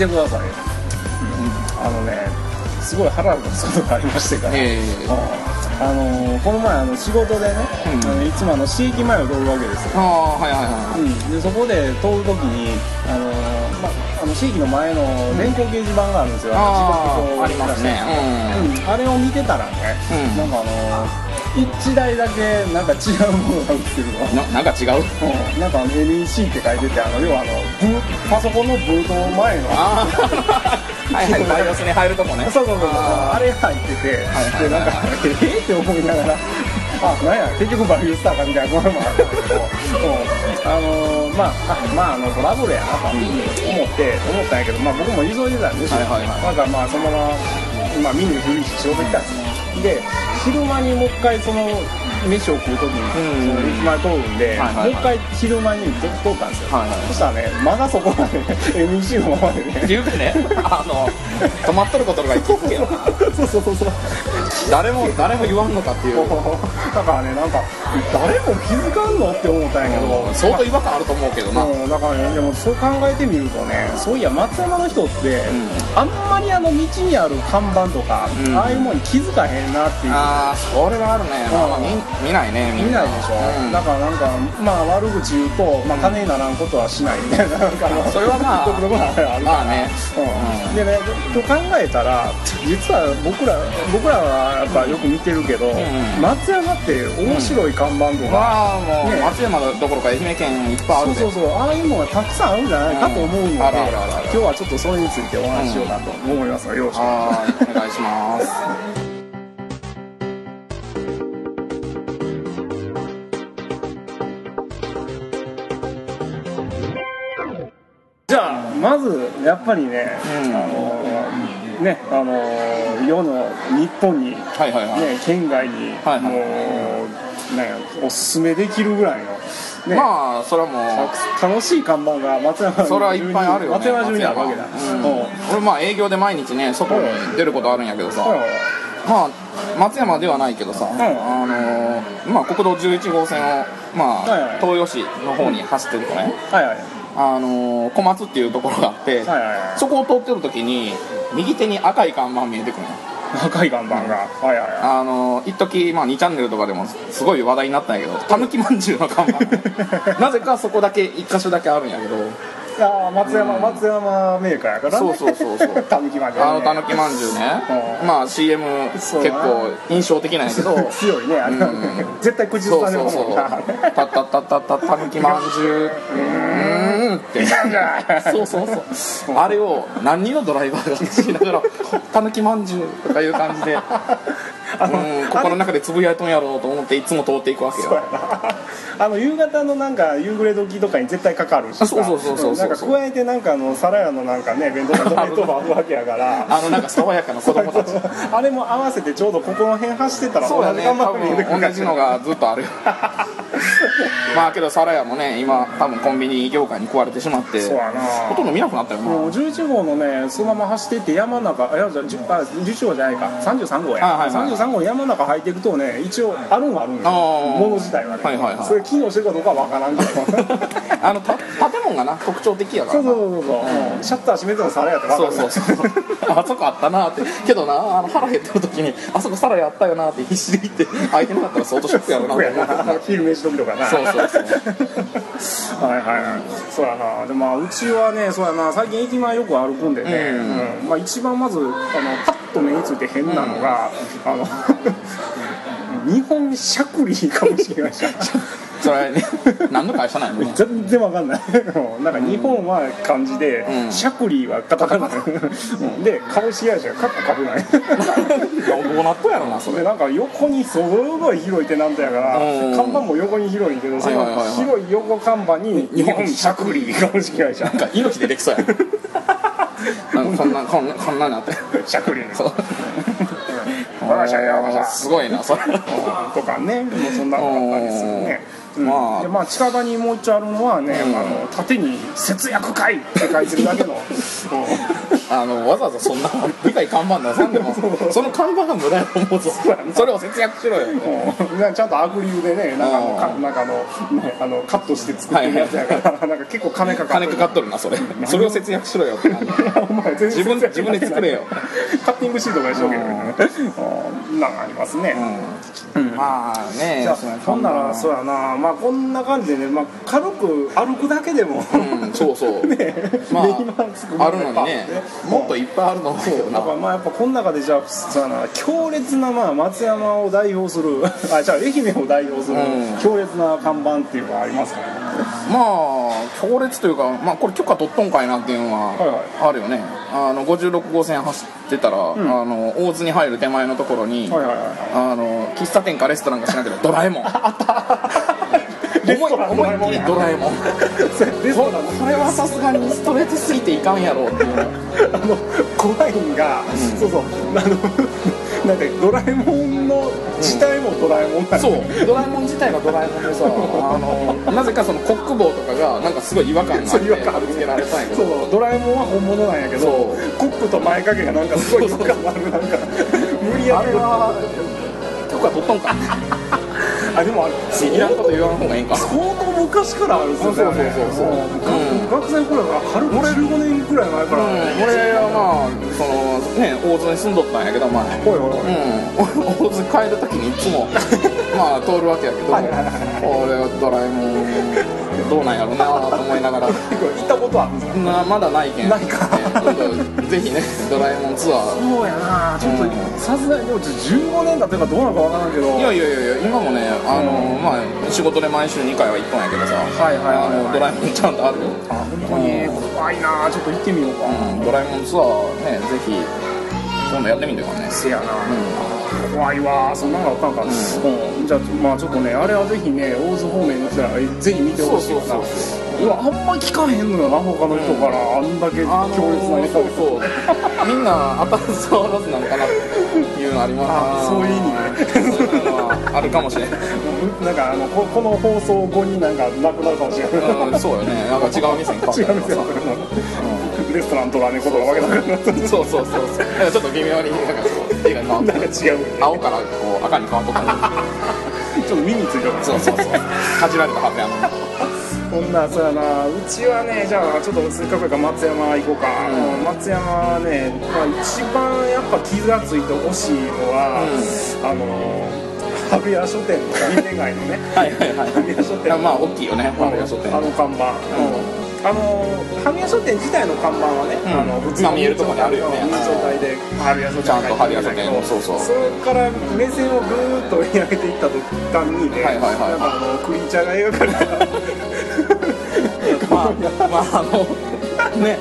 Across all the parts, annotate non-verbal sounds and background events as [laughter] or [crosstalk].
てください、うん、あのねすごい腹立つことがありましてから、ええ。あのーこの前あの仕事でね、うん。あのいつもあの市駅前を通るわけですよ、ああはいはいはうん、でそこで通るときに、あのーまあ、あの市駅の前の電光掲示板があるんですよ、いあ時刻表あありますね。うん、あれを見てたらね、うん。なんかあのー一台だけなんか違うものが売ってるの。うんななんか違う？うん。なんか NEC って書いててあの要はあのブーパソコンのブート前の。ああ [laughs] はいはい。バイオスに入るとこね。そうそうそうそう。ああれ入ってて、はいはいでなんか [laughs] ええって思いながらあなんや？結局バリュースターかみたいなところもあったんだけど、うん。あのーまああまああのトラブルやなと思って、思ったんやけど、まあ、僕も急いでたんですよ、はいはいはい。だからまあそのまま、まあ、見にふりして仕事行ったんですよで昼間にもう一回その飯を食う時に、うん。その駅前通るんで、はいはいはい。もう一回昼間に通ったんですよ、はいはい。そしたらねまだそこまでね NEC のままでね。っていうかね。あの止まっとることがいけんけどそうそうそうそう。誰も誰も言わんのかっていう。だからねなんか誰も気づかんのって思ったんやけど。相当違和感あると思うけどな。うん。だからねでもそう考えてみるとねそういや松山の人って、あんまりあの道にある看板とか、うん。ああいうものに気づかへんなっていう。ああそれはあるね、まあまあ、見見ないね見ないでしょ、うん。だからなんかまあ悪口言うと、まあ、金にならんことはしない。みたいななんかそれはまあ独特なあれあるから。まあね。うん。でねと考えたら実は僕ら僕らはやっぱよく見てるけど、ん松山って面白い看板とか、まあもう、ね。松山どころか愛媛県いっぱいあるで。そうそうそう。ああいうのがたくさんあるんじゃない？かと思うので、今日はちょっとそれについてお話ししようかと思いますがよろしくお願いしますまずやっぱりね、うん。あのねあの世の日本に、ね、はいはいはい、県外に、はいはい。もうねおすすめできるぐらいの、ね。まあそれはもう。楽しい看板が松山それはいっぱいあるよね松山中にあるわけだ、うん。俺まあ営業で毎日ね外に出ることあるんやけどさ、はいはいまあ松山ではないけどさ、ん。あのーまあ国道11号線をまあ、はいはい。東洋市の方に走ってるとね、はいはいあのー小松っていうところがあって、そこを通ってる時に右手に赤い看板見えてくるの。赤い看板が、はいはいはい。あの一時まあ2チャンネルとかでもすごい話題になったんやけどたぬきまんじゅうの看板。[laughs] なぜかそこだけ1箇所だけあるんやけどあー松山、松山メーカーやからね。そうそうそうそう。[laughs] たぬきまんじゅうね。あのたぬきまんじゅうね。うん。まあ CM 結構印象的なんやけど。強いねあれうん。絶対口ずそうさんでもそうそうんなたったったったったたぬきまんじゅう。うーん。ってそうそうそう。あれを何人のドライバーが走りながら「たぬきまんじゅう」とかいう感じでうん心の中でつぶやいとんやろうと思っていつも通っていくわけよ。な。[laughs] あの夕方のなんか夕暮れ時とかに絶対かかるしそうそうそうそうそう。なんか加えてなんかあの皿屋のなんかね弁当の弁当もあるわけやから。あのなんか爽やかな子供たち。[laughs] あれも合わせてちょうどここの辺走ってたらそうやね。同じ看板多が見えて同じのがずっとあるよ。[laughs] まあけどサラヤもね今多分コンビニ業界に食われてしまってそうやな。ほとんど見なくなったよな。もう11号のねそのまま走ってって山の中いやじゃあじゅあ11号じゃないか。33号や、あはいはいはい33号の山の中入っていくとね一応あるんはあるんよ。もの自体はね、はいはいはい。それ機能してるかどうかは分からんけど。[laughs] あのた建物がな特徴的やからな。そうそうそうそう、うん。シャッター閉めても皿やって分かる。そうそうそう [laughs] あそこあったなって。けどなあの腹減ってる時にあそこサラヤあったよなって必死で言って空いてなかったら相当ショックやろな。昼飯時とかな。そうそうそうはいはいはい。そうやな。でまあうちはねそうやな。最近駅前よく歩くんでね、うん。うん。まあ、一番まずあのパッと目について変なのが、あの日本しゃくりかもしれない。しそれね何の会社なんやろね。全然わかんない。なんか日本は漢字で、うん。しゃくりはカタカナ。うん。で株式会社がカッコ株ないどうなっとやろなそれ。でなんか横にすごい広いテナントやからうん。看板も横に広いけどその広い横看板に日本しゃくり株式会社なんか猪木でできそうやな。んかこんなこんなこんなになって。しゃくりそう我が社よ我が社すごいなそれ。とかねもうそんなのがあったりするね。うん。まあでまあ近場にもう一丁あるのはね、うん。あの縦に「節約会」って書いてるだけの。[laughs] うん。あのわざわざそんなでかい看板出さんでもその看板が無駄やと思うぞそれを節約しろよ。うん。ちゃんとアクリルでねなんかあのかなん。かあの,、ね、あのカットして作ってるやつやから、なんか結構金かかって金かかっとるなそれ。それを節約しろよって。お前自分自分で作れよ。カッティングシートが一生懸命ね。うん。なんかありますね、うんまあねじゃあほんならそうやな。まあこんな感じでね、まあ、軽く歩くだけでも、うんそうそう。[laughs] まね今つくああるのにね。もっといっぱいあるのだけどな。やっぱまあやっぱこの中でじゃあそうやな。強烈なまあ松山を代表する。あじゃあ愛媛を代表するうん。強烈な看板っていうのはありますかね、まあ強烈というか、まあ、これ許可取っとんかいなっていうのははいはい。あるよね、あの56号線走ってたら、あの大津に入る手前のところに、あの喫茶店かレストランか知らんけどドラえもん。[laughs] 思い思いっきりドラえもん。レストランこれはさすがにストレートすぎていかんやろ。っていうあの怖いんが、そうそう。あのなんかドラえもんの自体もドラえもんなんで。そう。ドラえもん自体がドラえもんでさあのなぜかそのコック帽とかがなんかすごい違和感があって違和感貼り付けられたんやけそう。どドラえもんは本物なんやけどコップと前掛けがなんかすごい違和感がある。なんか無理やり。あれは許可取っとんか。あでもあれいらんこと言わん方がいいんか。な相当昔からあるんですよね。そうそうそうそう。うん学生の頃から春15年くらい前から、うん、俺はまあそのね大津に住んどったんやけど前ほいほいほい。うん、[laughs] 大津帰る時にいつもまあ通るわけやけどはいはいはい。俺はドラえもんどうなんやろうなと思いながら。[laughs] 行ったことあるんですか？なまだないけん。ないか。ぜひね [laughs] ドラえもんツアー。そうやな。ちょっとうん。さすがにでもちょっと15年だってかどうなのかわからんけど。いやいやいや今もねあの、まあ仕事で毎週2回は行っとんやけどさ、はいはいはい。はいあのドラえもんちゃんとあるよ、あ本当に怖いな。ちょっと行ってみようか、うん、ドラえもんツアーねぜひ今度やってみてよね。せやな、怖いわそんなのがあったんか、うん。じゃあまあちょっとねあれはぜひね大津方面の人らえぜひ見てほしいな。そうそううわあんま聞かへんのよな他の人から、あんだけ強烈なネタそうそうみんな当たらず触らずなんかなっていうのあります。あそういう意味ね。あるかもしれない、なんかあのここの放送後になんかなくなるかもしれない、うん、そうよね。なんか違う店に変わった [laughs] 違う店レストランとらねことがわけなくなったうんそうそうそう。そうちょっと微妙になんかなんか違う青からこう赤に変わっとったの。ちょっと目についてるそうそうそう。かじられたはずやのにこんなそうやな。うちはねじゃあちょっとせっかくやから松山行こうか、うん。松山はね、まあ、一番やっぱ傷がついてほしいのは、あの春屋書店の銀天街のね。はいはいはい。書店のまあ大きいよね春屋書店。あの看板、あの春屋書店自体の看板はね、うん。あの普通まあ見えるとこにあるよね。いい状態で春屋書店ちゃんと春屋書店そうそう。それから目線をぐーっと上げていった途端にね、はいはいはい。なんかあのクリーチャーが描かれた [laughs] まあまああのね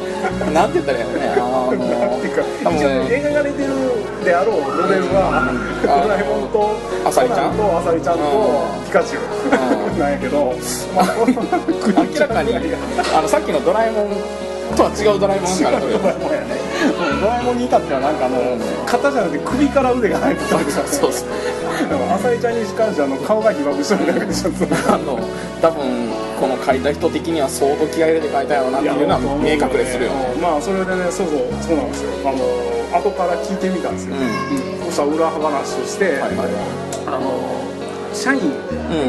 なんて言ったらいいのね。あのっていうか多分一応描かれてるであろうモデルは、ドラえもんとあさりちゃんとあさりちゃんとうん。ピカチュウ。うんなんやけど、明らかにあのさっきのドラえもんとは違うドラえもんがあるドラえもんやね。うんドラえもんに至ってはなんかあの肩じゃなくて首から腕が入ってたんですよそうそう。でもあさりちゃんに関してはあの顔が被爆してるだけでちょあの多分この書いた人的には相当気合い入れて書いたやろうなっていうのは見え隠れするよね。まあそれでねそうそうそうなんですよ。あの後から聞いてみたんですよ、うん。そしたら裏話として、はいはい。あの社員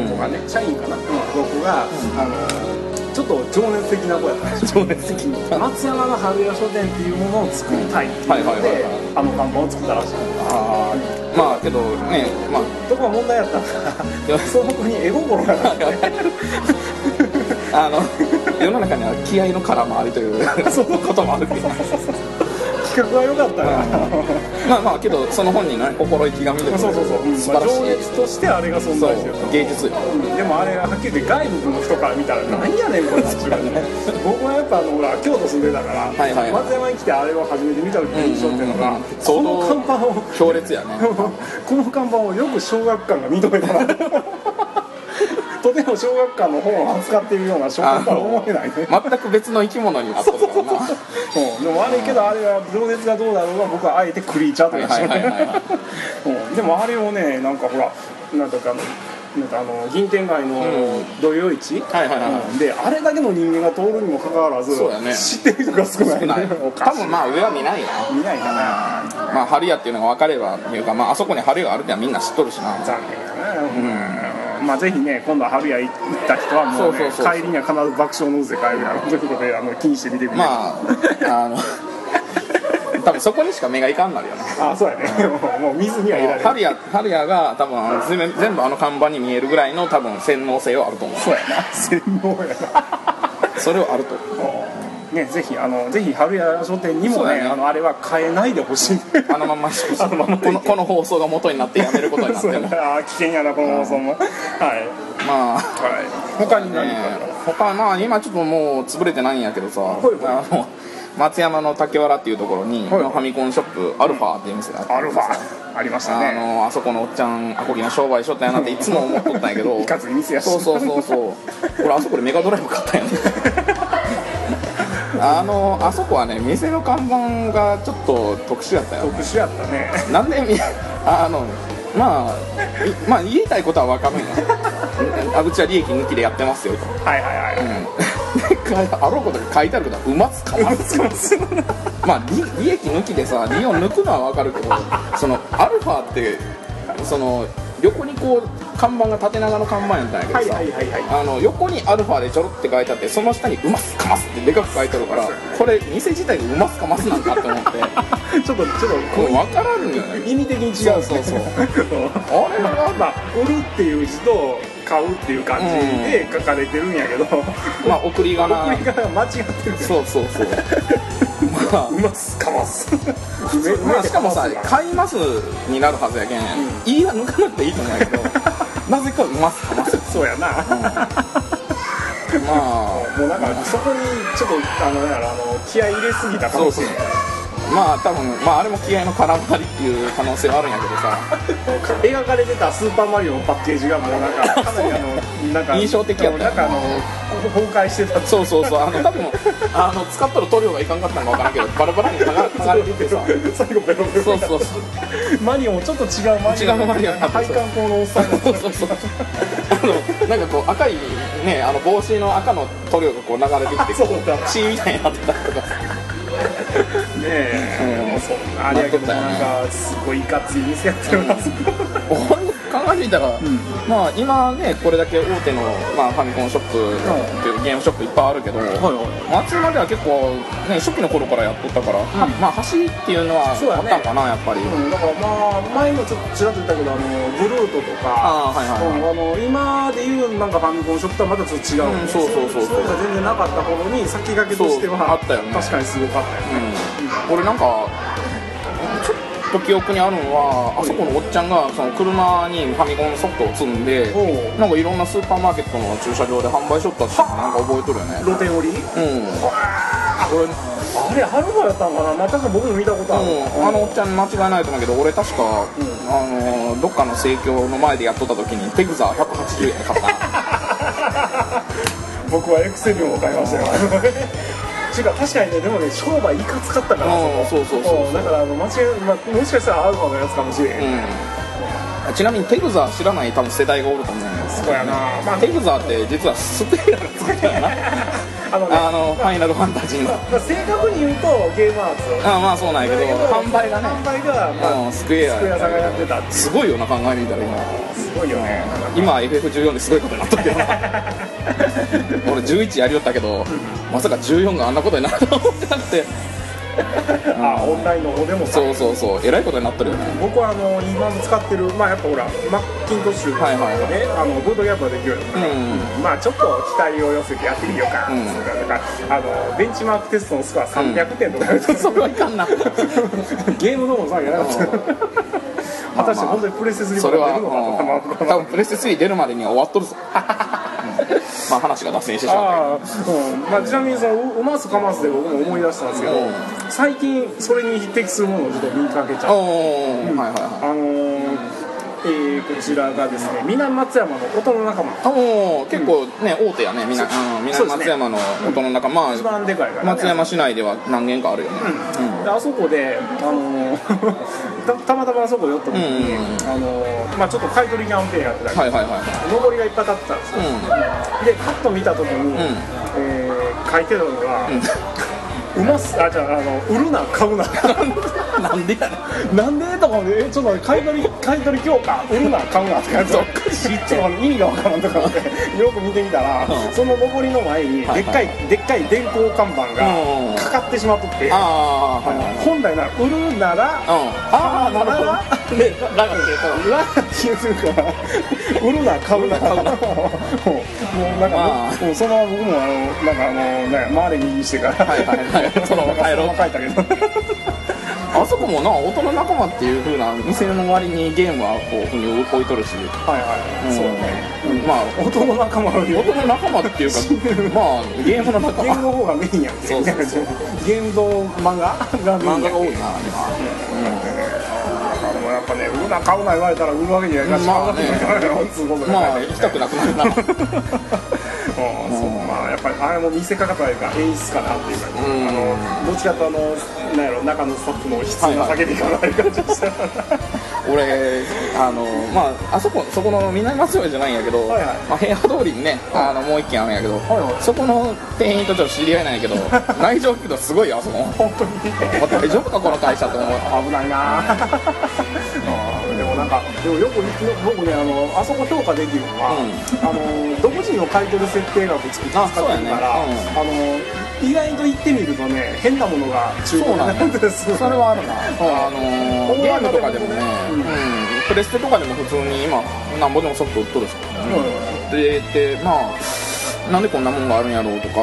とかね、社員かな、僕が、あのちょっと情熱的な子やった。んですよ情熱的に松山の春屋書店っていうものを作りたいっていうのではいあの看板を作ったらしい。あーまあけどねまあ。ところが問題やったのが [laughs] その子に絵心がなくて。[laughs] あの世の中には気合の空回りというそのこともあるけど。[laughs] 企画が良かったから、まあまあけどその本人のね心意気が見てる。そうそうそう、うん素晴らしい。情熱としてあれが存在してるそう芸術。ようんでもあれはっきり言って外部の人から見たら何やねんこれね僕はやっぱあのほら京都住んでたから、はいはい。松山に来てあれを初めて見た時の印象っていうのが、うんうん。うんこの看板を強烈やね。[laughs] この看板をよく小学館が認めたなとても小学館の本を扱っているような小学館は思えないね。全く別の生き物になっとるからな。うん、でも悪いけどあれは情熱がどうだろう。が僕はあえてクリーチャーとはいいう。はいはいはいはい。うん。でもあれをねなんかほらなんとかあのなんかあの銀天街のうん。土曜市、はいはいはい。うん。であれだけの人間が通るにもかかわらずね。知ってる人が少ない。少ない。おかしい。多分まあ上は見ないな。見ないかな。まあ春屋っていうのが分かればいうかまああそこに春屋があるってのはみんな知っとるしな。残念だね、うんまあぜひね今度は春屋行った人はもう,、ね、帰りには必ず爆笑の渦で帰るやろということであの気にしてみてみて。まああの [laughs] 多分そこにしか目がいかんなるよね。あそうやね。もう水にはいられない春屋が多分全部あの看板に見えるぐらいの多分洗脳性はあると思う。そうやな。洗脳やな。それはあるとね、ぜひあのぜひ春屋書店にもねね。あのあれは変えないでほしい。あのまんま。[laughs] のまんまこのこの放送が元になってやめることになってあー危険やなこの放送も、はい、まあ。はい、他に何か、ね他まあ今ちょっともう潰れてないんやけどさ、いはいあの松山の竹原っていうところに、はいファミコンショップアルファっていう店があってアルファ。ありましたあねのあそこのおっちゃんアコギの商売しとったんやなっていつも思っとったんやけど。[laughs] いかつい店やしそうそうそうそう。俺あそこでメガドライブ買ったんやねあのあそこはね店の看板がちょっと特殊やったよ特殊やったね。なんでみあのまあいまあ言いたいことは分かるんよ [laughs] あうちは利益抜きでやってますよと。はいはいはい、であろうことが書いてあることはうますかますまあ利利益抜きでさ利を抜くのは分かるけどそのアルファってその横にこう看板が縦長の看板やったんやけどさ、はいはいはいはい。あの横にアルファでちょろって書いてあってその下に「うますかます」ってでかく書いてあるからこれ店自体が「うますかます」なんかって思って。[laughs] ちょっとちょっとこれ分からんのよね。意味的に違うそうそうそう。[laughs] あれはまあ売るっていう字と買うっていう感じで書かれてるんやけど、まあ送り仮名。送り方が間違ってる。そうそうそう。[laughs] まあ。うます。か [laughs] ますまあ、しかもさ「買います」になるはずやけん、言いは抜かなくていいと思うんやけど [laughs] なぜか「うます」かます。そうやな。まもうなんかそこにちょっとあのあの気合い入れすぎたあそうそうかもしれないまあ多分まああれも気合の絡まりっていう可能性はあるんやけどさ。描かれてたスーパーマリオのパッケージがもうなんか [laughs] かなりあのなんか印象的やった。よなんかあの崩壊してた。そうそうそうあの多分 [laughs] あの使ったら塗料がいかんかったのか分からんけどバラバラに剥がれててさ。[laughs] 最後ベロベロそうそうそう。マリオもちょっと違うマリオ。違うマリオ配管工のおっさんが。そうそうそう。あのなんかこう赤いねあの帽子の赤の塗料がこう流れてきてこそう血みたいになってたりとかね。え、そんなあれやけどなんかすごいいかつい店やってるな、ほん考えてみたら、まあ今ねこれだけ大手の、まあ、ファミコンショップっていうゲームショップいっぱいあるけど、松山では結構、ね、初期の頃からやっとったから、まあ橋っていうのはあったんかなやっぱり、うん、だからまあ前もちょっとちらっと言ったけどあのブルートとかああはいはいあの今でいうなんかファミコンショップとはまたちょっと違う、うんそうそうそうそう。そういうのが全然なかった頃に先駆けとしてはそうあったよね。確かにすごかったよね、うん、俺なんかちょっと記憶にあるのはあそこのおっちゃんがその車にファミコンのソフトを積んでなんかいろんなスーパーマーケットの駐車場で販売しとったってなんか覚えとるよね。露店売り？うん。俺あれアルファやったんかな？まあ確か僕も見たことある、うん、あのおっちゃん間違いないと思うけど俺確か、あのどっかの盛況の前でやっとった時にテグザー180円で買った。な [laughs] 僕はエクセルを買いましたよ違う確かにねでもね商売いかつかったからうんそうそうそうだからあの間違い、まあ、もしかしたらアルファのやつかもしれへん、うん。ちなみにテグザー知らない多分世代がおると思うんですそうやな。まあテグザーって実はスクエアが作ったよな [laughs] あのね。あのファイナルファンタジーの。まあ、正確に言うとゲームアーツ。あまあそうなんやけど販売がね。販売が、まあうんスクエア。スクエアさんがやってたってすごいよな考えてみたら今。すごいよね。今 FF14 ですごいことになっとるけどな。[laughs] 俺11やりよったけどまさか14があんなことになると思ってなくてあオンラインの方でもさそうそうそう。えらいことになってるよね。僕はあの今使ってるまあやっぱほらマッキントッシュで、ねはいはいはい。あのブートキャンプができるようになってうんまあちょっと期待を寄せてやってみようか、うんだからあのベンチマークテストのスコア300点とかやると、そこはいかんな [laughs] ゲームのもさやらなかった果たして本当にプレステ3それはが出るのかとかまあうん。多分プレステ3出るまでには終わっとるぞまあ話が脱線してしまった。あーうん。まあ、ちなみにそのウウマースカマースで僕も思い出したんですけど、うん。最近それに匹敵するものをちょっと見かけちゃけどおうー。はいはいはい。あのーえーこちらがですね南松山の音の仲間。あもう結構ね大手やね南そうですね。松山の音の中、ま一あ番でかいから、ね、松山市内では何軒かあるよね、であそこで、あのー [laughs] たたまたまあそこ寄った時に、うんうんうん。あのまあちょっと買い取りキャンペーンやってたり、はいはいはいはい。上りがいっぱい立ってたんですよ、でパッと見た時に、ん。えー書いてたのが「うますあじゃああの売るな買うな」[laughs] なんでやねん。なんで？とかえちょっと買い取り買い取り強化売るな買うなって感じ。おか。しいってちょっと意味がわからんとか思ってよく見てみたら、うん。その上りの前にはいでっかい、でっかい電光看板うんがかかってしまっとって、本来なら売るならうん。ああなるほどでラガ消え裏気がするから売るな買うな。買うなもうなんか、まあもうそのまま僕もあのなんかあのね回れ右してから。はいはいはい。そのまま帰ろう帰ったけどたあそこもな大人仲間っていうふうな店の割にゲームはこうふうに置いとるし。はいはい、うんそうね。まあ音の仲間大人の仲間っていうか [laughs] まあゲームの仲間。ゲームの方がメインやんけ。そうそうそう。ゲームと漫画がメインやんけ漫画が多いなあでもやっぱね売るな買うな言われたら売るわけにはいかない。しまあ [laughs] 行きたくなくなるな。[laughs] うん。そう。まあやっぱりあれも見せ方というか演出かなっていうか、うん。あのどっちかとあのなんやろ中のスタッフの悲痛な叫び方ある感じでした、[laughs] 俺あのまああそこそこの南松山じゃないんやけど、はいはい。まあ、平和通りにねあのもう一軒あるんやけど、はいはい。そこの店員とちょっと知り合いなんやけど内情聞くとすごいよあそこ。本当に。まあ大丈夫かこの会社って思う。危ないななんかでもよく僕ねあのあそこ評価できるのは、あの独自の買い取り設定額作って使あってるそうやね。から、あの意外と行ってみるとね変なものが中古になっててす。それはあるな、[laughs] あのーゲームとかでもね、ううん。んプレステとかでも普通に今なんぼでもソフト売っとるし、ででまあなんでこんなもんがあるんやろうとか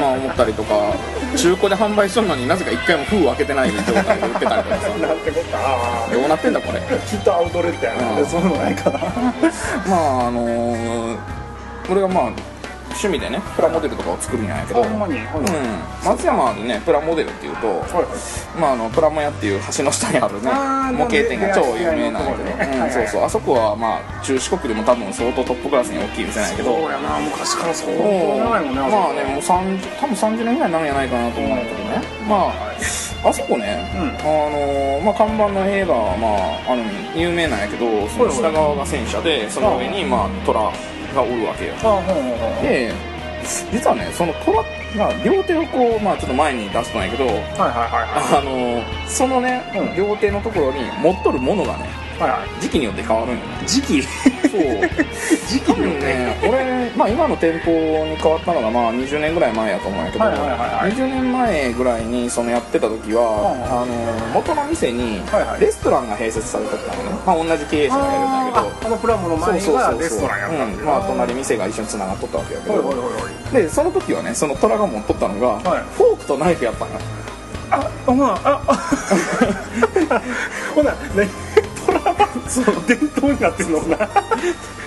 まあ思ったりとか中古で販売しとるのになぜか一回も封を開けてない状態で売ってたりとかさ。なんてことあどうなってんだこれ。ーきっとアウトレットやな、うん。そういうのないかなまああのー、俺がまあ趣味でねプラモデルとかを作るんやけど、うん、松山でねプラモデルっていうと、はいまあ、あのプラモ屋っていう橋の下にあるね模型店が超有名なんやけど、うん、そうそう。あそこはまあ中四国でも多分相当トップクラスに大きい店なんやけど。そうやな。昔からそう。長いもんねまあねもう30多分30年ぐらいになるんじゃないかなと思うんだけどね。まああそこね、うん。あのーまあ、看板の絵が、まあ、ある有名なんやけどその下側が戦車でその上に、まあ、虎がおるわけよ。で実はねその虎が両手をこう、まあ、ちょっと前に出したんやけどあのそのね、うん。両手のところに持っとるものがねいはいは時期によって変わるんよね。い時期？そう。時期にね俺、まあ、今の店舗に変わったのがまあ20年ぐらい前やと思うんやけど、はいはいはいはい。20年前ぐらいにそのやってた時は、うんあの元の店にはいはい。レストランが併設されとったのね、まあ、同じ経営者がやるんだけど。ああのプラモの前がレストランやったんうん。まあ隣店が一緒に繋がっとったわけやけど、ほいほいほいほい。でその時はねその虎が持っとったのが、はい。フォークとナイフやったのよ。ああまああほなねその伝統になってんのな。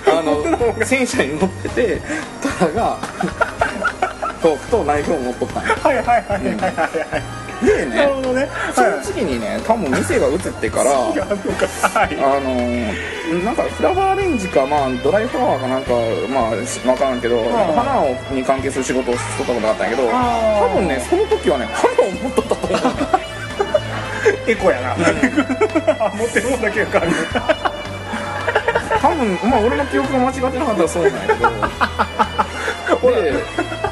あの [laughs] 戦車に乗ってて虎がフォークとナイフを持っとったんよはいはいはいはいはいはいでなるねほどね。その次にね多分店が移ってからはい。あのーなんかフラワーレンジか、まあ、ドライフラワーかなんか、まあ、分からんけど、花をに関係する仕事をしとったことがあったんやけど多分ねその時はね花を持っとったと思うエコやな、持ってるもんだけが変わる多分まあ俺の記憶が間違ってなかったらそうなんやけど。で [laughs]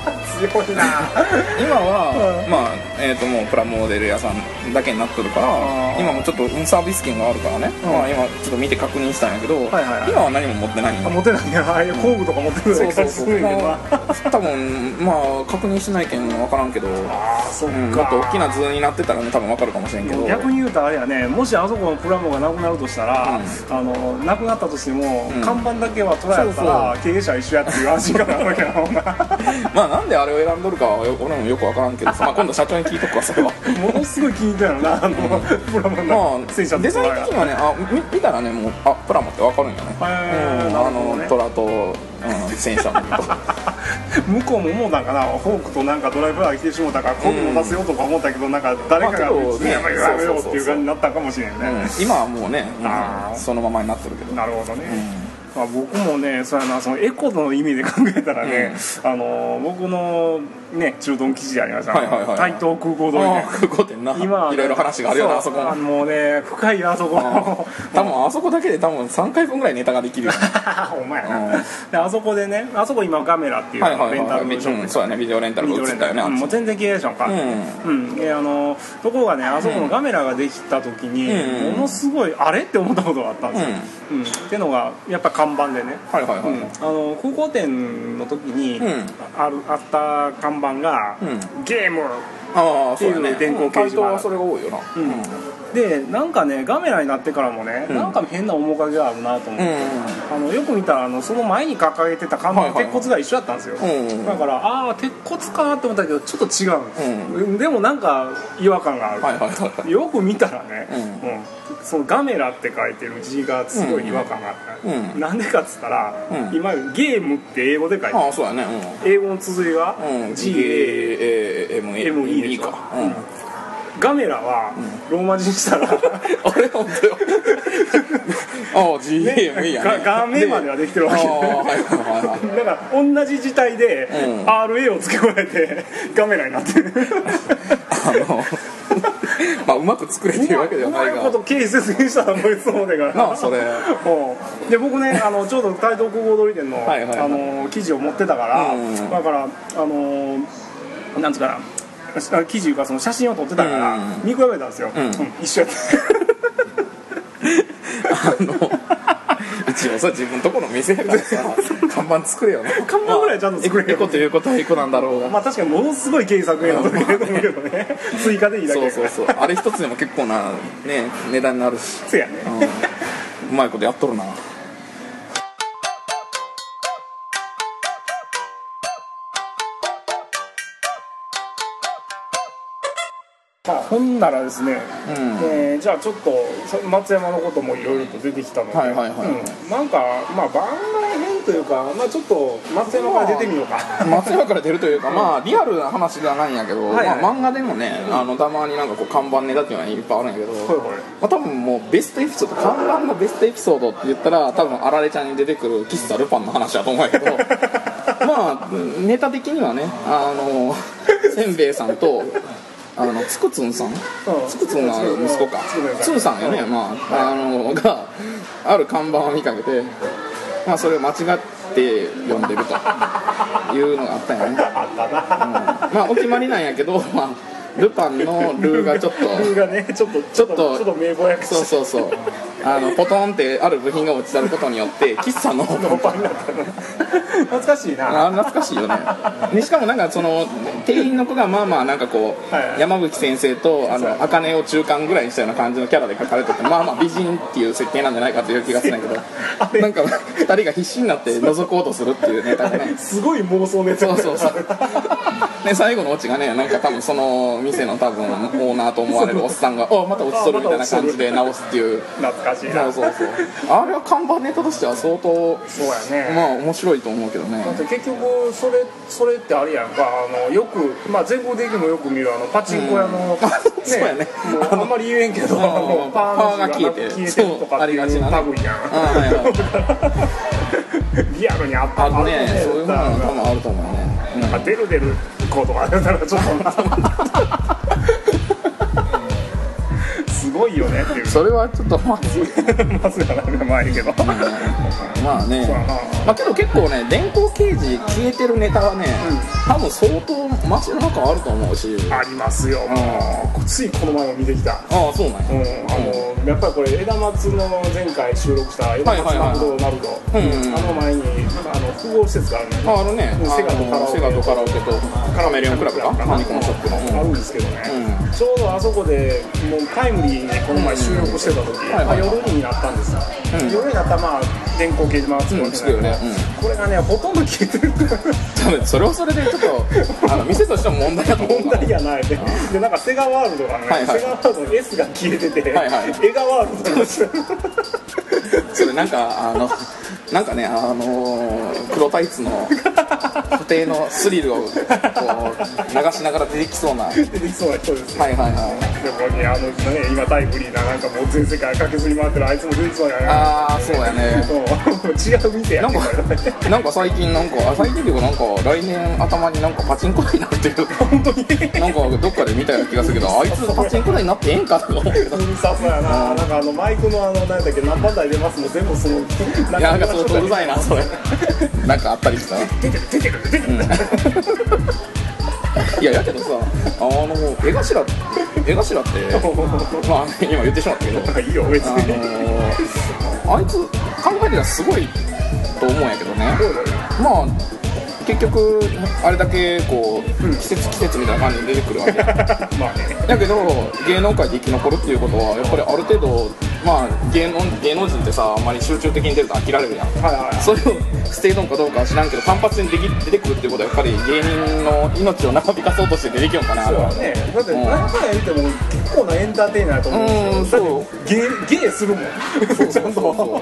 強いな。[laughs] 今は、まあえー、ともうプラモデル屋さんだけになっとるから今もちょっとサービス券があるからね、うん。まあ、今ちょっと見て確認したんやけど、はいはいはい。今は何も持ってないんよあ持てないんやああい。う工具とか持ってる。よそうそうそう、感じするんやけどなまあ、多分まあ確認してないけん分からんけど、うん、ああそっか、もっと大きな図になってたらね多分分かるかもしれんけど。逆に言うとあれやね。もしあそこのプラモがなくなるとしたら、あのなくなったとしても、うん。看板だけはトラやったら経営者は一緒やっていう安心感があるわけやもんな。[laughs] まあなんであれを選んどるかはよ俺もよく分からんけどさ、まあ、今度社長に聞いとくわそれは。[laughs] ものすごい気に入ったよなあの、プラモまの戦車あデザイン的にはねあ見見たらねもうあプラモって分かるんよね、へーうん、あのトラと、うん、戦車のこと。[laughs] 向こうも思うたんかなフォークとなんかドライブラー来てしもうたから今度出すよとか思ったけど、なんか誰かがねやめろやめろっていう感じになったんかもしれんね、うん、今はもうね、うんそのままになってるけど。なるほどね、まあ、僕もねそうやなそのエコの意味で考えたらね、あの僕のね中東記事でありました、はいはいはいはい。台東空港通りね。空港店な。今いろいろ話があるよなあそこ。うもうね深いよあそこ。多分あそこだけで多分3回分ぐらいネタができるよ。お前うんな。であそこでねあそこ今ガメラっていうレンタはいルショップ。うんそうやね。ビデオレンタルが映ったよねあっち。うんもう全然経営者かうん。うん。であのところがねあそこのガメラができた時に、うん。ものすごいあれって思ったことがあったんですよ、うん。っていうのがやっぱ看板でね、はいはいあの空港店の時に、うん。あるあった看板が、うん。ゲームああそうやね。っていう電光掲示板。はそれが多いよな。うんでなんかねガメラになってからもね、うん。なんか変な面影があるなと思って、うんあのよく見たらあのその前に掲げてた看板のはいはい。鉄骨が一緒だったんですよ、うんだからああ鉄骨かって思ったけどちょっと違うんです、でもなんか違和感がある、はいはいはいよく見たらね、うん。うん。そのガメラって書いてる字がすごい違和感があった、うん。なんでかっつったら、うん。今ゲームって英語で書いてる。ああそうやね。英語の綴りは、うん。うん GAME GAME でしょ。か。うんガメラはローマ字にしたら、[laughs] あれ本当よ。[laughs] ああ GAME やねガガメまではできてるわけ。だから同じ字体でうん。RA を付け加えてガメラになってる。あの [laughs] まあうまく作れてるわけではないが。うまいこと経緯説明したらこいつ思うてから。なあそれ。うん。で僕ねあのちょうど台東空港通り店のはいはいはい。あの記事を持ってたから、うん。だからあのなんつうかなあ記事いうかその写真を撮ってたから、うん。見比べたんですよ、うん。一緒やった。あの一応さ自分とこの店やからさ [laughs] 看板作れよな。看板ぐらいちゃんと作れよまあエコということはエコなんだろうが。まあ確かにものすごい経費削減の時だと思うけどね。[laughs] 追加でいいだけ。そうそうそう。あれ一つでも結構なね値段になるし、せやね。うん、うまいことやっとるなほんならですね、うん。えーじゃあちょっとそ松山のこともいろいろと出てきたので、はいはいはい。うん。なんかまあ番外編というか、まあ、ちょっと松山から出てみようか、松山から出るというかまあリアルな話ではないんやけど、はいはい。まあ、漫画でもね、あのたまになんかこう看板ネタっていうのはいっぱいあるんやけど、まあ、多分もうベストエピソード看板のベストエピソードって言ったら多分あられちゃんに出てくる喫茶ルパンの話だと思うんやけど [laughs] まあネタ的にはねあのせんべいさんとあのつくつんさん？つくつんの息子か。つんさん。よね、まあ、あのがある看板を見かけて、まあ、それを間違って読んでるというのがあったよね、[laughs] あったな。うん。まあお決まりなんやけど、まあ、ルパンのルーがちょっとルーがねちょっとちょっとちょっと名簿役そうそうそう。あのポトンってある部品が落ちたることによって [laughs] 喫茶の。ノーパンになったの。懐かしいな。あ懐かしいよね。でしかもなんかその店員の子がまあまあなんかこう、はい山吹先生とあの茜を中間ぐらいにしたような感じのキャラで描かれててまあまあ美人っていう設定なんじゃないかという気がするんだけどなんか2人が必死になって覗こうとするっていうネタがね。すごい妄想ネタ。そうそうそうで最後のオチがねなんか多分その店の多分オーナーと思われるおっさんが「あまた落ちとる」みたいな感じで直すっていう。懐かしいな。そうそうそう。あれは看板ネタとしては相当そうやね、まあ面白いと思うけどね。だって結局それそれってあれやんか。あのよく、まあ、全国的にもよく見るあのパチンコ屋の、そうやね。あんまり言えんけどパーが消えて消えてるとかっやん。[laughs] リアルにあったあるねそういうものは多分あると思うね、うん。あ出る出る行とかだったらちょっと。ごいよねっていう。それはちょっと。まずいまずやなまあいいけど。まあね。まあけど結構ね電光掲示消えてるネタはね、多分相当街の中はあると思うし。ありますよ。もうついこの前も見てきた。ああそうなんや、うん、あのやっぱりこれ枝松の前回収録した枝松マクドナルド、あの前にあの複合施設があるんで、ああるね。うんセガとカラオケ。とカラオケとカラメレオンクラブか。ファミコンショップの、あるんですけどね、うちょうどあそこでもうタイムリーにこの前収録してた時、はいはいまあ、夜になったんですよ、うん。夜になったらまあ電光掲示板がつくわけじゃないうんね。これがねほとんど消えてる。多分それはそれでちょっとあの店としても問題だと思う。問題やない。ででなんかセガワールドがね、はいはい。セガワールドの S が消えてて、はいはい。エガワールドになってるそれなんかあのなんかねあの黒タイツの二定のスリルをこう流しながら出てきそうな。はい出てきそうな人ですね。はいはいでもねあのね今タイムリーななんかもう全世界駆けずり回ってるあいつも出てきそうやなああそうやね。う。ん違う店やなんねかなんか最近なんかあ最近っていうかなんか来年頭になんかパチンコ台になってるなんかどっかで見たような気がするけどあいつパチンコ台になってええんかとか。思うけさそうやな、なんかあのマイクのあの何だっけ何番台出ますも全部そのいやなんか相当うるさいなそれ。[laughs] なんかあったりした？ら出てる出てる出てる、[laughs] いややけどさあの江頭江頭ってまあ今言ってしまったけど。[laughs] いいよ別あに、のあいつ考えてたらすごいと思うんやけどね。まあ結局あれだけこううん季節季節みたいな感じで出てくるわけ。[laughs] まあね。だけど芸能界で生き残るっていうことはやっぱりある程度まあ芸能芸能人ってさあんまり集中的に出ると飽きられるやん。はいはいそれを捨てるのかどうかは知らんけど単発に出て出てくるっていうことはやっぱり芸人の命を長引かそうとして出てきようかな。そうだね。だってうん。何回言っても結構なエンターテイナーだと思うんですよう。んだってゲーゲーするもん。[laughs] ちゃんと。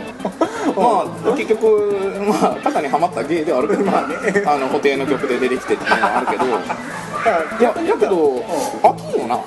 まあ結局まあ肩にはまった芸ではあるけど。まあねあの布袋の曲で出てきてっていうのはあるけど。いやだけど飽きんよな。だ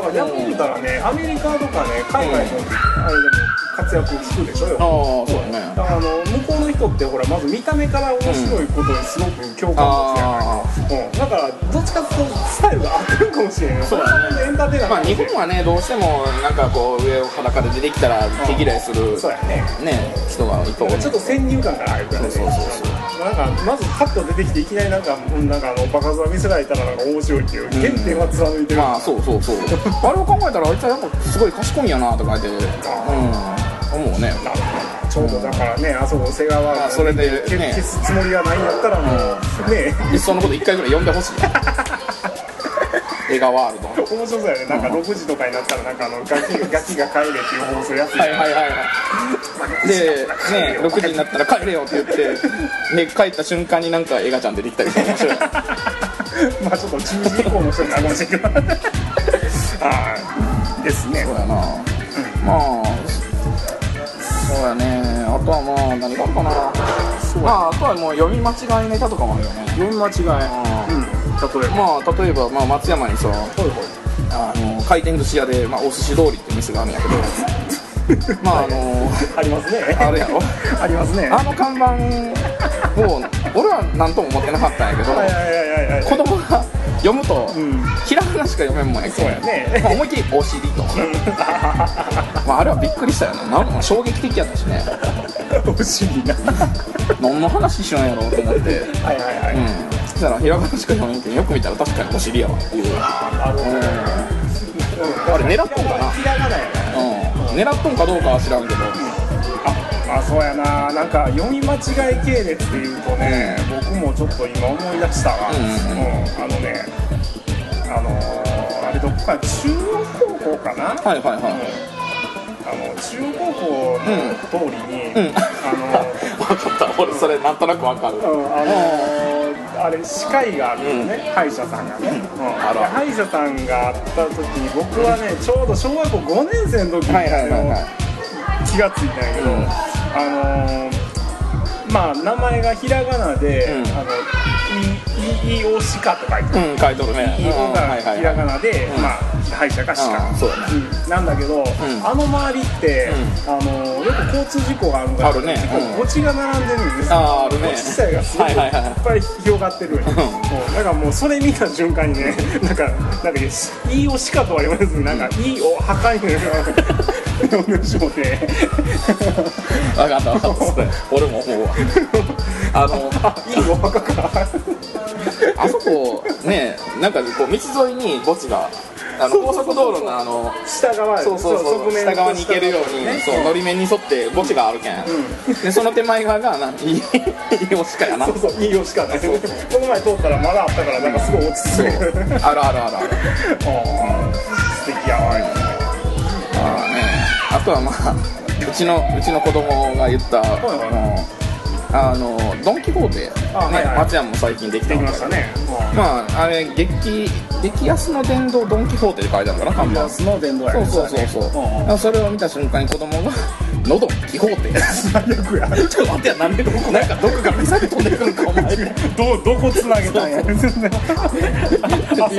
から逆に言ったらねアメリカとかね海外のあれでも活躍聞くでしょよああそうだね。だからあの向こうの人ってほらまず見た目から面白いことにすごく共感持つやん。あうん、だからどっちかっていうとスタイルが合ってるかもしれん。そうだね。エンターテイナーまあ日本はねどうしてもなんかこう上を裸で出てきたら毛嫌いするそうやね。ね人がいっぱい多いちょっと先入観があるからね。そうそうそうなんかまずパッと出てきていきなりなんかうんなんかあのバカ面見せられたらなんか面白いっていう原点は貫いてる、まあそうそうそう。[laughs] あれを考えたらあいつはやっぱすごい賢いんやなとか言ってうん思うね。ちょうどだからねあそこ瀬川まあそれで消ね。消すつもりがないんやったらもうね。いっそのこと一回ぐらい呼んでほしい。[laughs] 映画ワールド。面白そうやね。なんか6時とかになったらなんかあのガキガキが帰れっていう放送やつはいはいはいはい。[laughs] でね6時になったら帰れよって言ってで帰った瞬間になんか映画ちゃん出てきたりして面白い。[laughs] まあちょっと10時以降の人になるかもしれんけど。ああですね。そうやな。まあそうやね。あとはまあ何があるかな。まああとはもう読み間違いネタとかもあるよね。読み間違い。うん。例えば。まあ例えば、まあ、松山にさほいほい。あの回転寿司屋で、まあ、お寿司通りって店があるんやけどまああのありますね。あるやろ。ありますね。あの看板を俺は何とも思ってなかったんやけど子供が読むと、ん。ひらがなしか読めんもんやけそうやね。まあ、思いっきり「お尻」と、まあ、あれはびっくりしたよな。な衝撃的やったしね。不思議な。何の話しようんやろうと思って。はいはいはい、うん。そしたらひらがなしか読めんけどよく見たら確かにお尻やわっていう。なるほど、うん。あれ狙っとんかな。ひらがなやねうん狙っとんかどうかは知らんけど。ああそうやな。なんか読み間違い系列でいうとね、僕もちょっと今思い出したわ、うんうんうん。あのねあのーあれどっか中央高校かな、はいはいはい。あの中央高校の通りに、うん。あの分 [laughs] かった。俺それなんとなく分かる。うんあのーあれ歯科医があるよね、歯医者さんがね、うん。歯医者さんがあった時に僕はねちょうど小学校5年生の時に、は気がついたんやけど、うん。あのーまあ名前がひらがなで、うん。あのいいいいおしかと書いて。ある、うん書いとるね。いいおがはいはいひらがなで、うん。まあ歯医者がしか、うんそうだねうん。なんだけど、あの周りって、うあのよく交通事故があるからあるね。うん。墓地が並んでるんですよ。あーあるね。墓地自体がすごくいっはいはい。はいぱい広がってるんよ、うん。だからもうそれ見た瞬間にねなんかなんかいいおしかとは言われずになんかいいお破壊の呼んでしもて分かった分かった俺も思うわ。[laughs] あのあいいお墓かあそこねなんかこう道沿いに墓地があの高速道路のあの下側そうそうそう下側に行けるように、ねそうのり面に沿って墓地があるけん、でその手前側がないいいいおしかやな。そうそういいおしかね。この前通ったらまだあったからなんかすごい落ち着そう。いてるあるあるある。[laughs] ある素敵やわあーねあとはまあうちのうちの子供が言った、はいもうあのドン・キホーテ、ねあはいはい。松山も最近できたんだけどましたね。まああれ激激安の殿堂ドン・キホーテで書いてあるから看板。スノー電動やそうそうそうそう、それを見た瞬間に子供が [laughs] 喉気泡って最悪や。[laughs] ちょっと待ってやなんでなんかどこからミサイル飛んでくるんかお前。[laughs] どどこつなげたんや。よ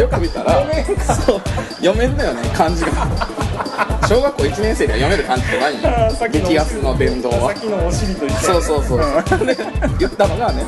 く見たらそう。読めんだよね漢字が [laughs] 小学校1年生では読める漢字ってないんあよーさっきの激安の弁当は。さっきのお尻と一緒そうそうそうで言ったのがね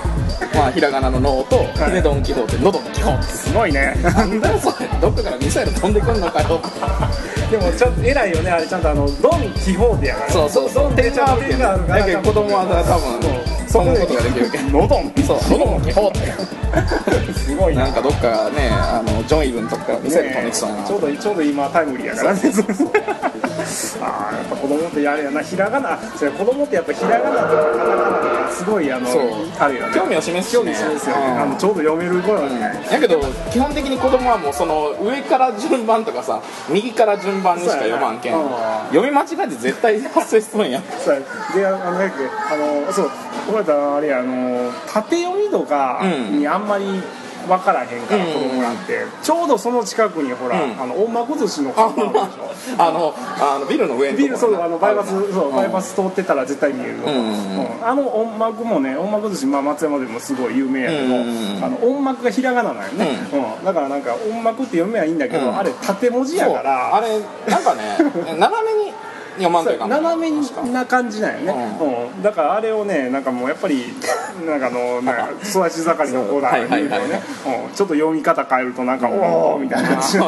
まあひらがなの脳とはい。でドン・キホーテ喉のキホーテ。すごいね。なんだよそれ。どっかからミサイル飛んでくんのかよ。[laughs] でもちゃんと偉いよねあれ。ちゃんとあのドン・キホーテやから。そうそうそう。ドンってちゃんと点があるから。だけど子供は多分そんなことができる。けどノドンそう。喉のキホーテすごいな。なんかどっかねあのジョン・イブのとこからミサイル飛んできそうな。ちょうどちょうど今タイムリーやからねああやっぱ子供ってあれやな。ひらがな。それ子供ってやっぱひらがなとかカタカナとかすごいあのあるよね。興味を示すしね。そうですよ、うん。あのちょうど読める頃なんじゃないやけど基本的に子供はもうその上から順番とかさ右から順番にしか読まんけん。そうやな。読み間違えて絶対発生するんや。そうや。であのあのそう。これあれやあの縦読みとかにあんまり分からへんから、うん。子供なんて。ちょうどその近くにほら、うん。あの音楽寿司の看板あるでしょ。あのあのビルの上にビルそうあのバイパスそうバイパスス通ってたら絶対見えるの、うんあの音幕もね音楽寿司、まあ、松山でもすごい有名やけど、あの音幕がひらがななんよね、うん。だからなんか音幕って読めばいいんだけど、うん。あれ縦文字やから。あれなんかね [laughs] 斜めに読まんといかん斜めな感じなんよね、ううん。だからあれをねなんかもうやっぱり [laughs] なんかあのなんか育ち盛りの子だはいはいはい。ね、うん。ちょっと読み方変えるとなんか、おおみたいな。[laughs] 感じで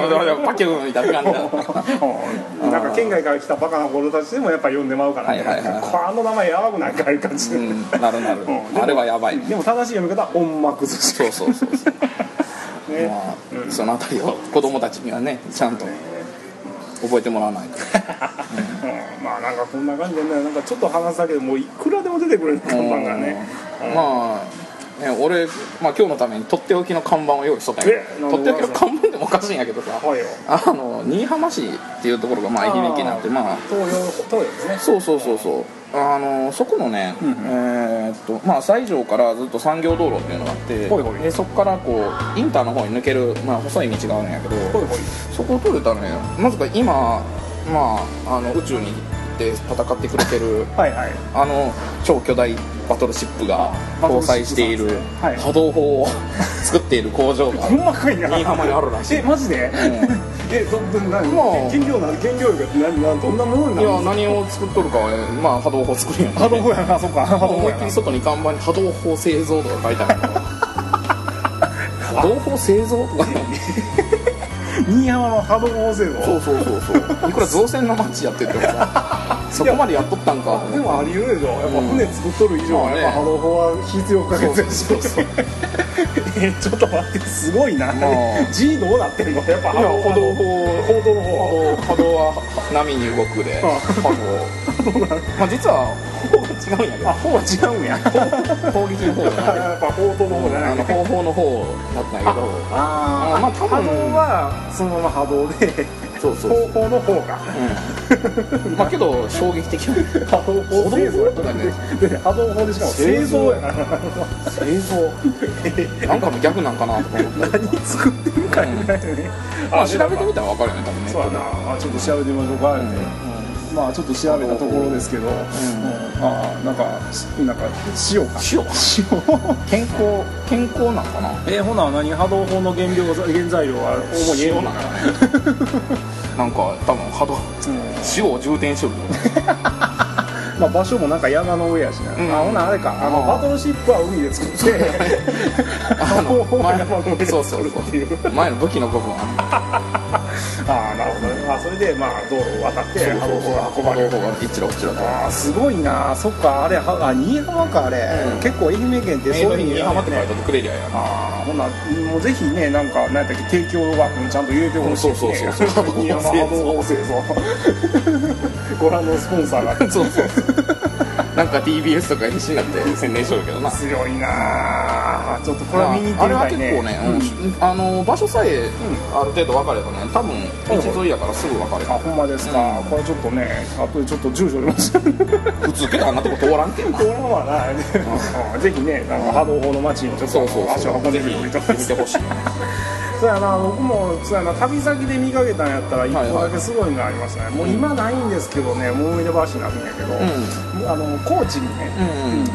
パキューンみたいな。感 [laughs] じなんか県外から来たバカな子たちでもやっぱ読んでまうからね、はいはいはいこあの名前やばくないかいう感じで、うん。なるなる。あれはやばい。でも正しい読み方は音幕寿司。そうそうそうそう。ね、まあそのあたりを子供たちにはねちゃんと覚えてもらわないと。う [laughs] んまあなんかこんな感じでねなんかちょっと話すだけでもういくらでも出てくる看板がね、うん。まあね、俺、まあ、今日のためにとっておきの看板を用意しとったんやえなんでとっておきの看板でもおかしいんやけどさはいよ。あの新居浜市っていうところがまあ愛媛県なんてまあ東洋東洋ですね。そうそうそうそう。あのそこのね、うんうん。えーっとまあ西条からずっと産業道路っていうのがあってほいほい。でそこからこうインターの方に抜ける、まあ、細い道があるんやけどそこを通れたらねまずか今、まあ、あの宇宙に行って戦ってくれてるはいはい。あの超巨大バトルシップが搭載している波動砲を作っている工場が新居浜にあるらしい。えマジで、[laughs] え原料な原料が何何どんなものにいなるや何を作っとるかはねまあ波動砲作るん。や波動砲やなそっか。思いっきり外に看板に波動砲製造とか書いてあるから波動砲製造とか新居浜の波動砲製造？そうそうそうそう。いくら造船の街やっててもさそこまでやっとったんか。でもあり得るでしょ。やっぱ船作っとる以上はやっぱ波動砲は必要不可欠。やしそうそう。[laughs] えちょっと待ってすごいな、まあ。G どうなってんの？やっぱ波動波動砲報道の方。波動は波に動くであ。波動 [laughs] まあ実は砲が違うんやけど。あ砲は違うんや。砲撃の方じゃなくて [laughs] やっぱ報道の方じゃない。あの方法の方だったんやけど。あまあ多分波動はそのまま波動でそうそう方法の方が。うん。まあけど衝撃的な波動砲製造やとかね。で。波動砲でしかも製造やから製造。なんかのギャグなんかなとか思って。何作ってるかいなねまあ調べてみたら分かるよね多分ね。そうやな。あちょっと調べてみましょうか、まあちょっと調べたところですけど、うん。ああなんかなんか塩か。塩塩健康健康なんかな？えー、ほな何？波動砲の原料原材料は主に塩な。んかねなんか多分波動塩を充填しよる [laughs] まあ場所もなんか山の上やしな、ん。あほなあれか。あのバトルシップは海で作って。あの [laughs] 前山のそうそうそう。前の武器の部分。はああなるほどね、まあ、それでまあ道路を渡って波動砲が運ばれる波動砲が一路一路とああすごいなそっかあれはあ新居浜かあれ、うん結構愛媛県ってそういう意味新居浜って書いてくれりゃやなああほなもうぜひねなんか何やったっけ提供枠にちゃんと入れてほしいねそうそうそうそう新居浜波動砲製造ご覧のスポンサーがそうそうなんか TBS とか必死になって宣伝しとるけどな。強いなあ。ちょっとこれは見に行ってあれはみたいね。結構ね、うんあの場所さえある程度分かればね多分道沿いやからすぐ分かれる。あほんまですか、うん。これちょっとねあとでちょっと住所出ました普通けどあんなとこ通らんけんな。このままな、うん。[laughs] ぜひねなんか波動砲の街にちょっと足を運んでみぜひると見てほしいそうやな僕もそうやな旅先で見かけたんやったら一個だけすごいのがありましたね、もう今ないんですけどねもう思い出話になるんやけど、あの高知にね、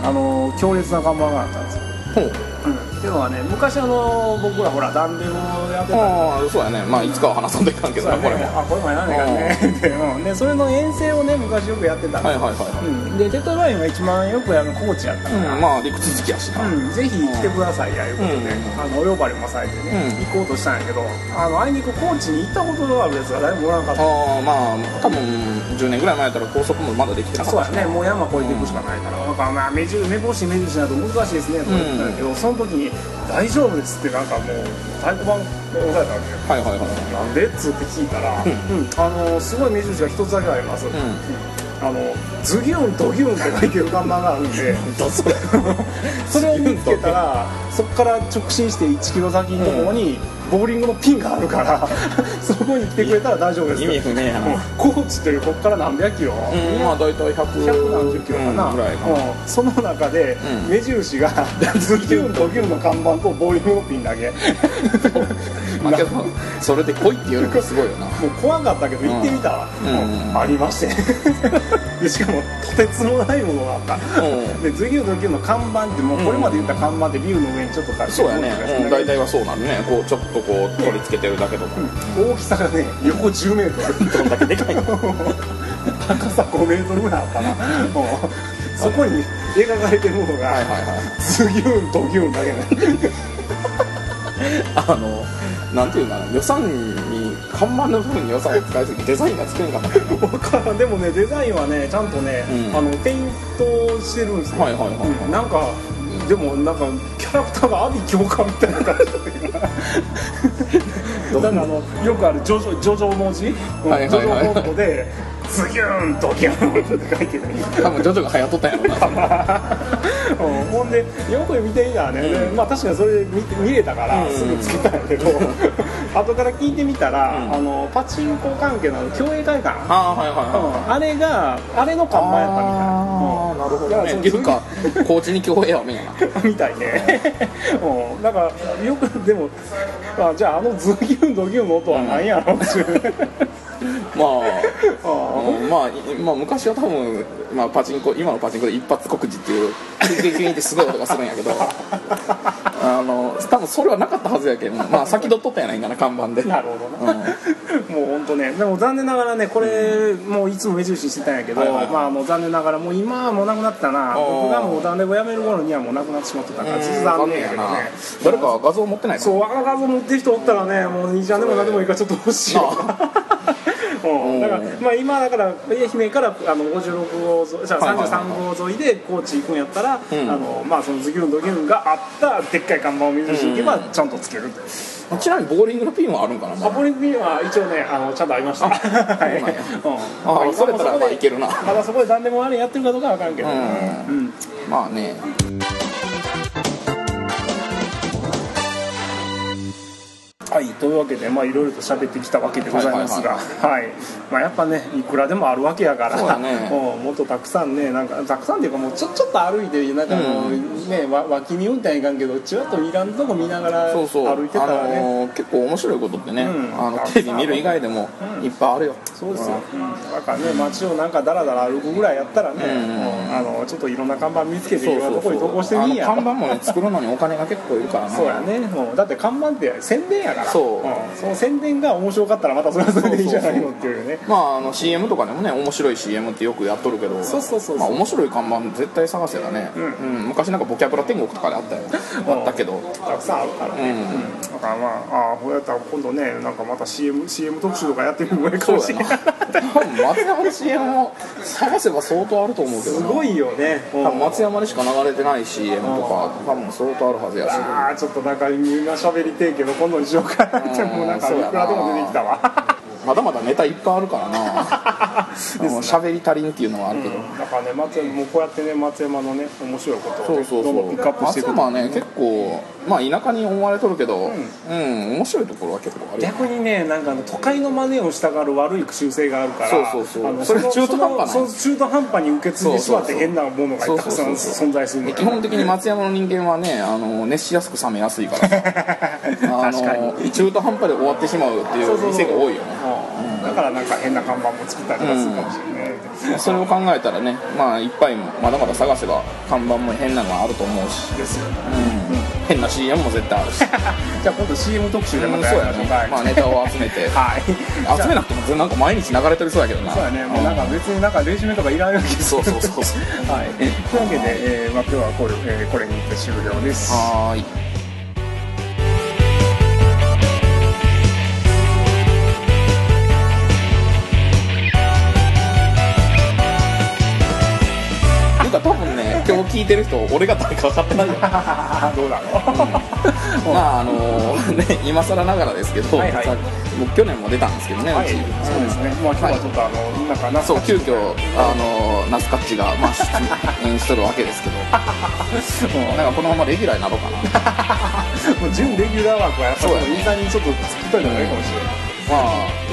あの強烈な看板があったんですよ。ほう。うん、っていうのはね昔あの僕らほらダンデをやってた。ああそうやね。まあいつかは話さんといかんけどそうやなこれも。ねあこれもやらねえかんね。で,、うん、でそれの遠征をね昔よくやってた。はいはいはいはい。うん、でテトラインが一番よくやる高知やったから、うん。まあ陸続きやしな。うん、ぜひ来てくださいやいうことで、うん。あのお呼ばれもされてね、うん。行こうとしたんやけどあのあいにく高知に行ったことがあるやつが誰もおらんかった。ああまあ多分10年ぐらい前やったら高速もまだできてなかそうったやね。もう山越えていくしかないから、なん。かまあ目印目星目印など難しいですねとか言ってたけど、その時に「大丈夫です」ってなんかもう太鼓判押されたわけよはいはいはい。なんでっつって聞いたら、うんあのすごい目印が一つだけあります、あのズギュンドギュンって書いてる看板があるんで [laughs] それそれを見つけたらそこから直進して1キロ先のところにボーリングのピンがあるから [laughs] そこに来てくれたら大丈夫です意味不明やな。うん高知っていうここから何百キロ、うんまあ大体100 100何十キロかな、うんぐらいかな。うん。その中でうん。目印がズギュンドギュンの看板とボーリングのピンだけ。まあけどそれで来いって言うのもすごいよな。もう怖かったけど行ってみたら、うん。うんありまして [laughs] でしかもとてつもないものがあった。うん。でズギュンドギュンの看板ってもうこれまで言った看板ってビルの上にちょっと立ってそうやね。大体はそうなるね。こうちょっとこう取り付けてるだけとか。大きさがね横10メートル。どんだけでかいの。高さ5メートルぐらいあったな。そこに描かれてるものがはいはいはいズギュンドギュンだけね。[laughs] あのなんていうかな予算に看板の部分に予算を使いすぎてデザインが作れんかった。分かでもねデザインはねちゃんとね、うん。あのペイントしてるんですよ、はいはいはいはい。うん。なんかでもなんかキャラクターが阿鼻教官みたいな感じ。だったけどだからあのよくあるジョジョジョジョ文字、うんはいはいはい。ジョジョフォントで「ズギュンドギュン」って書いてる。多分ジョジョが流行っとったんやろな。うんほんでよく見てみたらね、でまあ確かにそれで見て見れたからうん。すぐつけたんやけど、[laughs] 後から聞いてみたら、うん。あのパチンコ関係の競泳会館。ああはいはいはい。うん。あれがあれの看板やったみたいああなるほどね。だからそっていうか高知に競泳はみんな。[laughs] みたいね、[laughs] うん、だからよくでもあじゃああのズギュンドギュンの音は何やろうっていうまああうんまあ、いまあ昔は多分、まあ、パチンコ今のパチンコで一発告示っていうキュンキュンキュンってすごい音がするんやけどあの多分それはなかったはずやけどまあ先取っとったやないかな看板で。なるほどな、もう本当ねでも残念ながらねこれ、もういつも目印してたんやけど、はいはいはいまあもう残念ながらもう今はもうなくなったな。ー。僕がもうダンレボやめる頃にはもうなくなってしまってたからちょっと残念やけどね。誰か画像持ってないかそうあの画像持ってる人おったらねもう兄ちゃんでも何でもいいからちょっと欲しいわうん、だから、まあ、今だから愛媛からあの56号沿いじゃあはいはいはい。33号沿いで高知行くんやったら、ん。あのまあ、そのズギュンドギュンがあったでっかい看板を目印に行けばちゃんとつけると、ちなみにボーリングのピンはあるんかな、まアポリンピンは一応ねあのちゃんとありました。はいそうなんあそれたらまあいけるな。まだそこで何でもあれやってるかどうかは分からんけど、うん。うん。まあねはい、というわけで、まあ、いろいろと喋ってきたわけでございますが、はいまあ、やっぱね、いくらでもあるわけやから、ね。[laughs] もうもっとたくさんね、なんか、たくさんっていうか、もうちょちょっと歩いて、なんかもう、ね、わ脇見運転いかんけど、ちらっと見らんとこ見ながらそうそう。歩いてたらね、あのー結構面白いことってね、うん。あのテレビ見る以外でもいっぱいあるよ、そうですよ、だからね、街をなんかだらだら歩くぐらいやったらね、あのちょっといろんな看板見つけて、いろんなとこに投稿してみんやあの看板もね作るのにお金が結構いるからなそうやね、もうだって看板って宣伝やから、そう。ん。その宣伝が面白かったら、またそれはそれでいいじゃないのっていうね。まああの CM とかでもね面白い CM ってよくやっとるけど。そうそうそうまあ、面白い看板絶対探せだね、うん。昔なんかボキャブラ天国とかであったよ。あったけど。たくさんあるから。ね、うん。うん。だからまあああこうやったら今度ねなんかまた CM, CM 特集とかやってみるのもいいかもしれな。い松山の CM も探せば相当あると思うけどな。すごいよね、うん。松山でしか流れてない CM とか多分相当あるはずやし。ああちょっとなんかみんな喋りてえけど今度にしようかなってもうなんかいくらでも出てきたわ。まだまだネタいっぱいあるからな。[laughs] うん喋り足りんっていうのはあるけど、だからね松山もうこうやってね松山のね面白いことを、ね、そうそうそどんどんピックアッうプしていく松山はね結構まあ田舎に思われとるけどうん、面白いところは結構あるよ逆にねなんかあの都会の真似をしたがる悪い習性があるからそうそうそう。それの中途半端な中途半端に受け継いでしまって変なものがたくさん存在する基本的に松山の人間はねあの熱しやすく冷めやすいから。さ [laughs] あ確かの中途半端で終わってしまうっていう店が多いよねからなんか変な看板も作ったりとかするかもしれない、それを考えたらねまあいっぱいまだまだ探せば看板も変なのはあると思うし、ですよね。うん、変な CM も絶対あるし。[laughs] じゃあ今度 CM 特集でまたそうやね。やりまあネタを集めて。[laughs] はい。集めなくてもなんか毎日流れてるそうやけどな。そうやね。もうなんか別になんかレジュメとかいらんような気がするそうそうそうそう。[laughs] はい。というわけで、えーまあ、今日はこれ,、えーこれにて終了です。はーい分ね今日聞いてる人俺が誰か分かってないよ。[laughs] どうだろう、まああのね今更ながらですけど、はいはい。さ僕去年も出たんですけどね、はい、うち。そうですね、まあ今日はちょっとあの、なんかなそう急遽あのナスカッチが、まあ、出演しとるわけですけど。[laughs] なんかこのままレギュラーになろうかな。[laughs] もう準レギュラー枠はやっぱりね。いい感じにちょっと作っといた方がいいかもしれない。まあ